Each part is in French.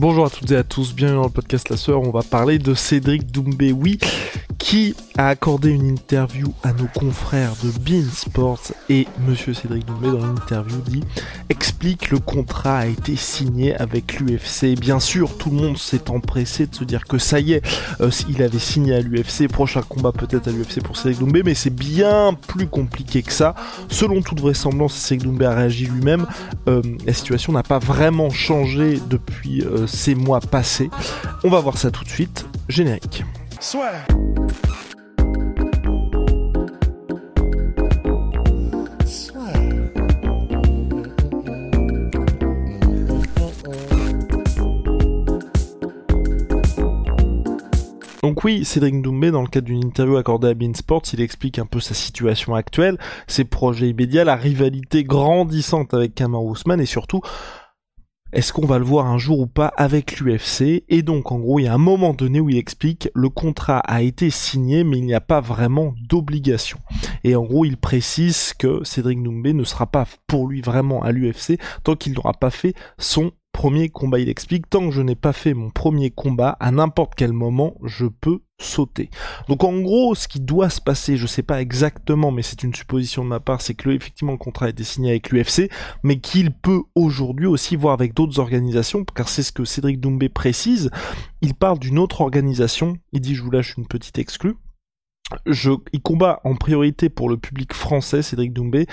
Bonjour à toutes et à tous, bienvenue dans le podcast La Sœur, on va parler de Cédric Doumbé, oui, qui a accordé une interview à nos confrères de Bean Sports et monsieur Cédric Doumbé dans l'interview dit explique le contrat a été signé avec l'UFC. Bien sûr, tout le monde s'est empressé de se dire que ça y est, euh, il avait signé à l'UFC, prochain combat peut-être à l'UFC pour Cédric Doumbé, mais c'est bien plus compliqué que ça. Selon toute vraisemblance, Cédric Doumbé a réagi lui-même. Euh, la situation n'a pas vraiment changé depuis euh, ces mois passés. On va voir ça tout de suite. Générique. Donc oui, Cédric Doumbé, dans le cadre d'une interview accordée à Bean Sports, il explique un peu sa situation actuelle, ses projets immédiats, la rivalité grandissante avec Kamar Ousmane et surtout est-ce qu'on va le voir un jour ou pas avec l'UFC Et donc en gros, il y a un moment donné où il explique le contrat a été signé mais il n'y a pas vraiment d'obligation. Et en gros, il précise que Cédric Doumbé ne sera pas pour lui vraiment à l'UFC tant qu'il n'aura pas fait son premier combat. Il explique tant que je n'ai pas fait mon premier combat, à n'importe quel moment, je peux sauter. Donc en gros, ce qui doit se passer, je sais pas exactement, mais c'est une supposition de ma part, c'est que effectivement le contrat a été signé avec l'UFC, mais qu'il peut aujourd'hui aussi voir avec d'autres organisations, car c'est ce que Cédric Doumbé précise. Il parle d'une autre organisation. Il dit, je vous lâche une petite exclue. Je, il combat en priorité pour le public français, Cédric Doumbé,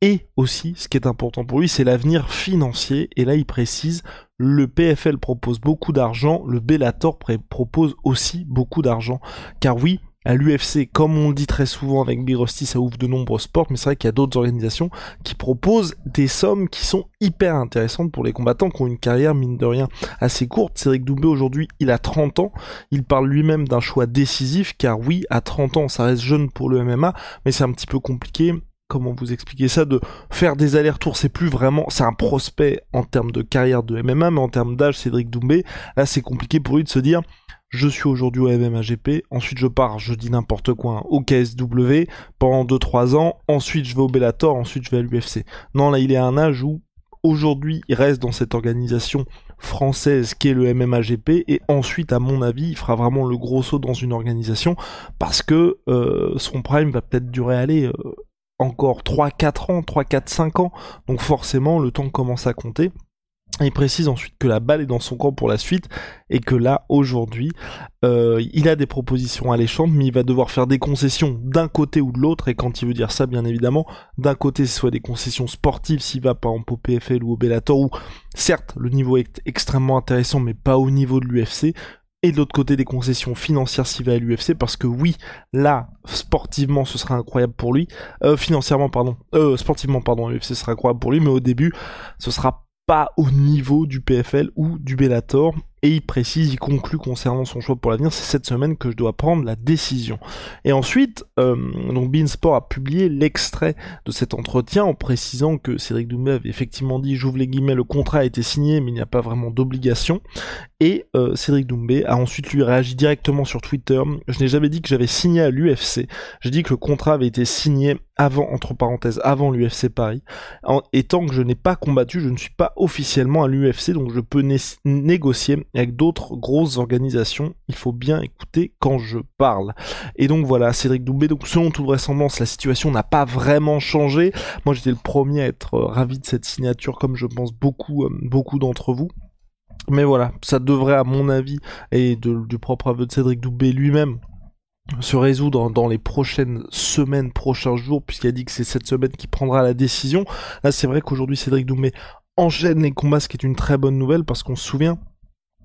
et aussi, ce qui est important pour lui, c'est l'avenir financier. Et là, il précise, le PFL propose beaucoup d'argent, le Bellator propose aussi beaucoup d'argent. Car oui, à l'UFC, comme on le dit très souvent avec Big Rusty, ça ouvre de nombreux sports, mais c'est vrai qu'il y a d'autres organisations qui proposent des sommes qui sont hyper intéressantes pour les combattants qui ont une carrière, mine de rien, assez courte. Cédric Doumbé, aujourd'hui, il a 30 ans. Il parle lui-même d'un choix décisif, car oui, à 30 ans, ça reste jeune pour le MMA, mais c'est un petit peu compliqué comment vous expliquer ça, de faire des allers-retours, c'est plus vraiment, c'est un prospect en termes de carrière de MMA, mais en termes d'âge, Cédric Doumbé, là c'est compliqué pour lui de se dire, je suis aujourd'hui au MMA GP, ensuite je pars, je dis n'importe quoi, hein, au KSW pendant 2-3 ans, ensuite je vais au Bellator, ensuite je vais à l'UFC. Non, là il est à un âge où aujourd'hui il reste dans cette organisation française qui est le MMA GP et ensuite à mon avis il fera vraiment le gros saut dans une organisation parce que euh, son prime va peut-être durer aller euh, encore 3-4 ans, 3-4-5 ans, donc forcément le temps commence à compter. Il précise ensuite que la balle est dans son camp pour la suite et que là aujourd'hui euh, il a des propositions alléchantes mais il va devoir faire des concessions d'un côté ou de l'autre. Et quand il veut dire ça bien évidemment d'un côté ce soit des concessions sportives s'il va par exemple au PFL ou au Bellator où certes le niveau est extrêmement intéressant mais pas au niveau de l'UFC et de l'autre côté des concessions financières s'il va à l'UFC parce que oui là sportivement ce sera incroyable pour lui. Euh, financièrement pardon. Euh, sportivement pardon l'UFC sera incroyable pour lui mais au début ce sera pas au niveau du PFL ou du Bellator et il précise, il conclut concernant son choix pour l'avenir, c'est cette semaine que je dois prendre la décision. Et ensuite, euh, donc Beansport a publié l'extrait de cet entretien en précisant que Cédric Doumbé avait effectivement dit, j'ouvre les guillemets, le contrat a été signé, mais il n'y a pas vraiment d'obligation. Et euh, Cédric Doumbé a ensuite lui réagi directement sur Twitter. Je n'ai jamais dit que j'avais signé à l'UFC. J'ai dit que le contrat avait été signé avant, entre parenthèses, avant l'UFC Paris. Et tant que je n'ai pas combattu, je ne suis pas officiellement à l'UFC, donc je peux négocier avec d'autres grosses organisations. Il faut bien écouter quand je parle. Et donc voilà, Cédric Doumbé. Donc selon toute vraisemblance, la situation n'a pas vraiment changé. Moi, j'étais le premier à être euh, ravi de cette signature, comme je pense beaucoup, euh, beaucoup d'entre vous. Mais voilà, ça devrait, à mon avis, et du propre aveu de Cédric Doumbé lui-même, se résoudre dans les prochaines semaines, prochains jours, puisqu'il a dit que c'est cette semaine qui prendra la décision. Là, c'est vrai qu'aujourd'hui, Cédric Doumbé enchaîne les combats, ce qui est une très bonne nouvelle, parce qu'on se souvient,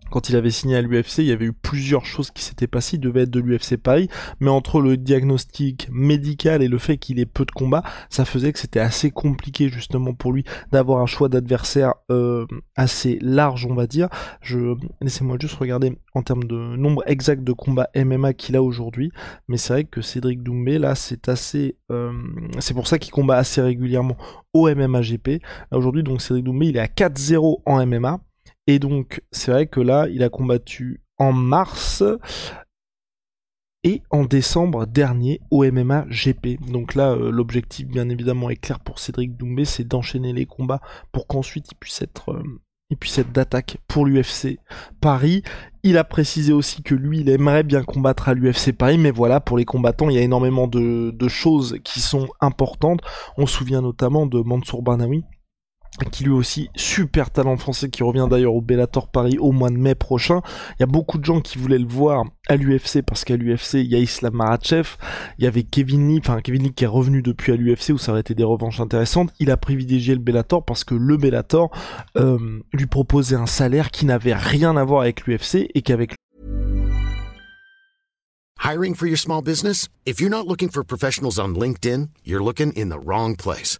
quand il avait signé à l'UFC, il y avait eu plusieurs choses qui s'étaient passées, il devait être de l'UFC Paris, mais entre le diagnostic médical et le fait qu'il ait peu de combats, ça faisait que c'était assez compliqué justement pour lui d'avoir un choix d'adversaire euh, assez large, on va dire. Je laissez-moi juste regarder en termes de nombre exact de combats MMA qu'il a aujourd'hui, mais c'est vrai que Cédric Doumbé là, c'est assez, euh, c'est pour ça qu'il combat assez régulièrement au MMA GP. Aujourd'hui, donc Cédric Doumbé, il est à 4-0 en MMA. Et donc, c'est vrai que là, il a combattu en mars et en décembre dernier au MMA GP. Donc là, euh, l'objectif, bien évidemment, est clair pour Cédric Doumbé, c'est d'enchaîner les combats pour qu'ensuite il puisse être... Euh, d'attaque pour l'UFC Paris. Il a précisé aussi que lui, il aimerait bien combattre à l'UFC Paris, mais voilà, pour les combattants, il y a énormément de, choses qui sont importantes. On se souvient notamment de Mansour Barnaoui, qui lui aussi super talent français qui revient d'ailleurs au Bellator Paris au mois de mai prochain. Il y a beaucoup de gens qui voulaient le voir à l'UFC parce qu'à l'UFC il y a Islam Makhachev, il y avait Kevin Lee, enfin Kevin Lee qui est revenu depuis à l'UFC où ça aurait été des revanches intéressantes. Il a privilégié le Bellator parce que le Bellator euh, lui proposait un salaire qui n'avait rien à voir avec l'UFC et qu'avec Hiring for your small business? If you're not looking for professionals on LinkedIn, you're looking in the wrong place.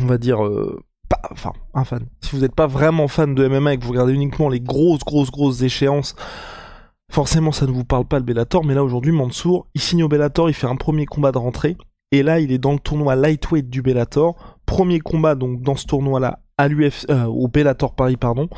on va dire, euh, pas, enfin, un fan. Si vous n'êtes pas vraiment fan de MMA et que vous regardez uniquement les grosses, grosses, grosses échéances, forcément ça ne vous parle pas le Bellator, mais là aujourd'hui Mansour, il signe au Bellator, il fait un premier combat de rentrée, et là il est dans le tournoi lightweight du Bellator, premier combat donc dans ce tournoi-là à l'UF, euh, au Bellator Paris pardon,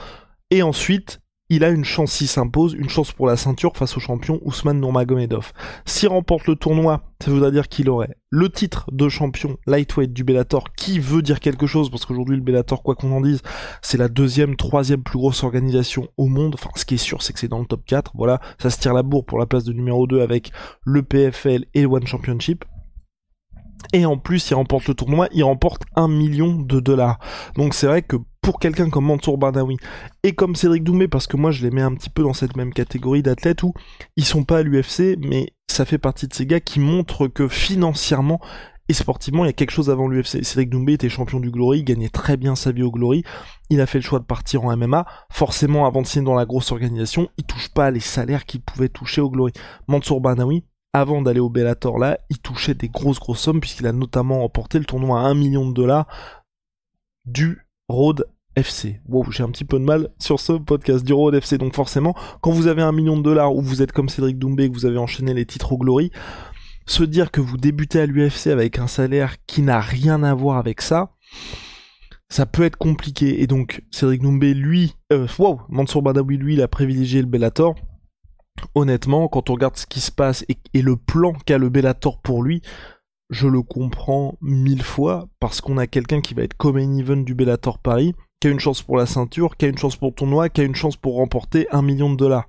et ensuite il a une chance s'il s'impose, une chance pour la ceinture face au champion Ousmane Nurmagomedov. S'il remporte le tournoi, ça voudrait dire qu'il aurait le titre de champion lightweight du Bellator, qui veut dire quelque chose, parce qu'aujourd'hui le Bellator, quoi qu'on en dise, c'est la deuxième, troisième plus grosse organisation au monde. Enfin, ce qui est sûr, c'est que c'est dans le top 4. Voilà, ça se tire la bourre pour la place de numéro 2 avec le PFL et le One Championship. Et en plus, il remporte le tournoi, il remporte un million de dollars. Donc c'est vrai que pour quelqu'un comme Mansour Barnaoui et comme Cédric Doumbé, parce que moi je les mets un petit peu dans cette même catégorie d'athlètes où ils sont pas à l'UFC, mais ça fait partie de ces gars qui montrent que financièrement et sportivement il y a quelque chose avant l'UFC. Cédric Doumbé était champion du Glory, il gagnait très bien sa vie au Glory, il a fait le choix de partir en MMA, forcément avant de signer dans la grosse organisation, il touche pas les salaires qu'il pouvait toucher au Glory. Mansour Barnaoui, avant d'aller au Bellator là, il touchait des grosses grosses sommes puisqu'il a notamment remporté le tournoi à 1 million de dollars du Road FC. Wow, j'ai un petit peu de mal sur ce podcast du Road FC. Donc forcément, quand vous avez un million de dollars ou vous êtes comme Cédric Doumbé, que vous avez enchaîné les titres au Glory, se dire que vous débutez à l'UFC avec un salaire qui n'a rien à voir avec ça, ça peut être compliqué. Et donc Cédric Doumbé, lui, euh, wow, Mansour Badawi, lui, il a privilégié le Bellator honnêtement, quand on regarde ce qui se passe et, le plan qu'a le Bellator pour lui, je le comprends mille fois parce qu'on a quelqu'un qui va être comme main event du Bellator Paris, qui a une chance pour la ceinture, qui a une chance pour le tournoi, qui a une chance pour remporter un million de dollars.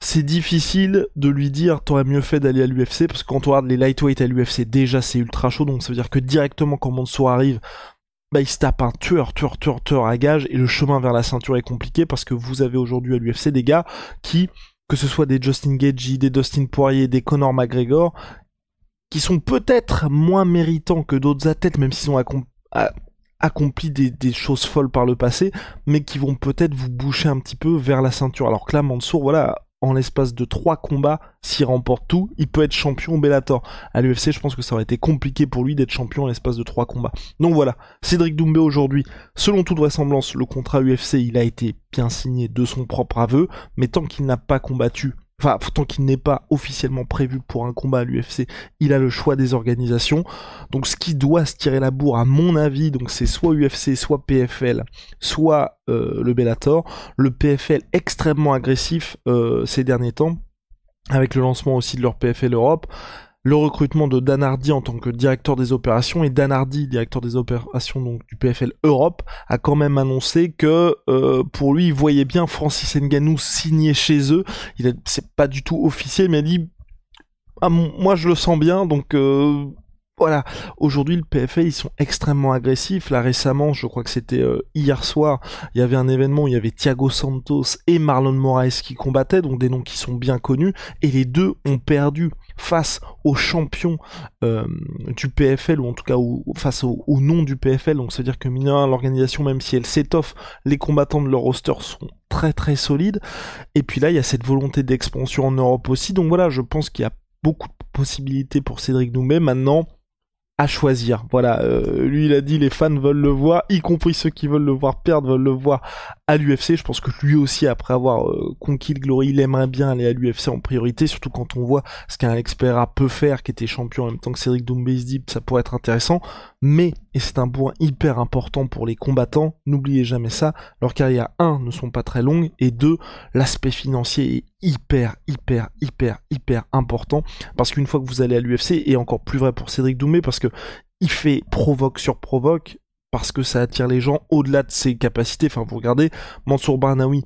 C'est difficile de lui dire t'aurais mieux fait d'aller à l'UFC parce que quand on regarde les lightweight à l'UFC déjà c'est ultra chaud donc ça veut dire que directement quand Mansour arrive bah il se tape un tueur, tueur, tueur, tueur à gage et le chemin vers la ceinture est compliqué parce que vous avez aujourd'hui à l'UFC des gars qui que ce soit des Justin Gagey, des Dustin Poirier, des Conor McGregor, qui sont peut-être moins méritants que d'autres athlètes, même s'ils ont accompli des, choses folles par le passé, mais qui vont peut-être vous boucher un petit peu vers la ceinture. Alors que là, Mansour, voilà, en l'espace de trois combats, s'il remporte tout, il peut être champion Bellator. À l'UFC, je pense que ça aurait été compliqué pour lui d'être champion en l'espace de trois combats. Donc voilà, Cédric Doumbé aujourd'hui, selon toute vraisemblance, le contrat UFC, il a été bien signé de son propre aveu, mais tant qu'il n'a pas combattu Enfin, tant qu'il n'est pas officiellement prévu pour un combat à l'UFC, il a le choix des organisations. Donc ce qui doit se tirer la bourre, à mon avis, donc c'est soit UFC, soit PFL, soit euh, le Bellator. Le PFL extrêmement agressif euh, ces derniers temps, avec le lancement aussi de leur PFL Europe. Le recrutement de Dan Hardy en tant que directeur des opérations et Dan Hardy, directeur des opérations donc du PFL Europe, a quand même annoncé que euh, pour lui il voyait bien Francis Ngannou signer chez eux. Il c'est pas du tout officiel, mais il dit ah, moi je le sens bien donc euh, voilà, aujourd'hui le PFL ils sont extrêmement agressifs. Là récemment, je crois que c'était euh, hier soir, il y avait un événement où il y avait Thiago Santos et Marlon Moraes qui combattaient, donc des noms qui sont bien connus, et les deux ont perdu face aux champions euh, du PFL ou en tout cas face au, nom du PFL. Donc c'est à dire que mineur l'organisation même si elle s'étoffe, les combattants de leur roster sont très très solides. Et puis là il y a cette volonté d'expansion en Europe aussi. Donc voilà, je pense qu'il y a beaucoup de possibilités pour Cédric Doumbé. Maintenant, à choisir. Voilà, euh, lui il a dit les fans veulent le voir, y compris ceux qui veulent le voir perdre veulent le voir à l'UFC. Je pense que lui aussi, après avoir euh, conquis le Glory, il aimerait bien aller à l'UFC en priorité, surtout quand on voit ce qu'un Expera peut faire, qui était champion en même temps que Cédric Doumbé ça pourrait être intéressant. Mais, et c'est un point hyper important pour les combattants, n'oubliez jamais ça, leur carrière, un, ne sont pas très longues, et deux, l'aspect financier est hyper, hyper, hyper, hyper important, parce qu'une fois que vous allez à l'UFC, et encore plus vrai pour Cédric Doumbé, parce que il fait provoque sur provoque, parce que ça attire les gens au-delà de ses capacités. Enfin, vous regardez Mansour Barnaoui,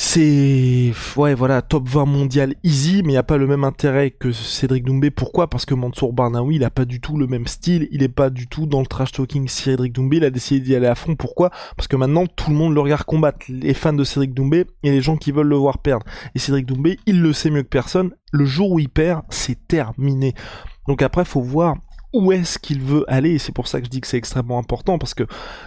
c'est ouais voilà top 20 mondial easy mais il n'y a pas le même intérêt que Cédric Doumbé. Pourquoi? Parce que Mansour Barnaoui il a pas du tout le même style il est pas du tout dans le trash talking Cédric Doumbé il a décidé d'y aller à fond. Pourquoi? Parce que maintenant tout le monde le regarde combattre. Les fans de Cédric Doumbé et les gens qui veulent le voir perdre. Et Cédric Doumbé il le sait mieux que personne. Le jour où il perd c'est terminé. Donc après faut voir où est-ce qu'il veut aller c'est pour ça que je dis que c'est extrêmement important parce que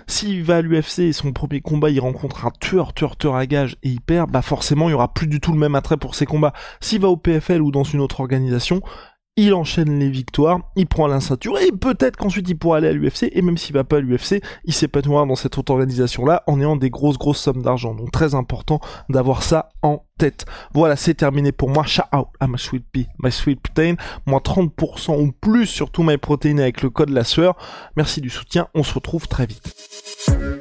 s'il va à l'UFC et son premier combat il rencontre un tueur tueur tueur à gage et il perd bah forcément il y aura plus du tout le même attrait pour ses combats. S'il va au PFL ou dans une autre organisation il enchaîne les victoires, il prend la ceinture et peut-être qu'ensuite il pourra aller à l'UFC et même s'il va pas à l'UFC, il s'épanouira dans cette autre organisation là en ayant des grosses grosses sommes d'argent. Donc très important d'avoir ça en tête. Voilà, c'est terminé pour moi. Shout out à my sweet pea, my sweet protein. Moins 30% ou plus sur tout my protéines avec le code la sueur. Merci du soutien, on se retrouve très vite.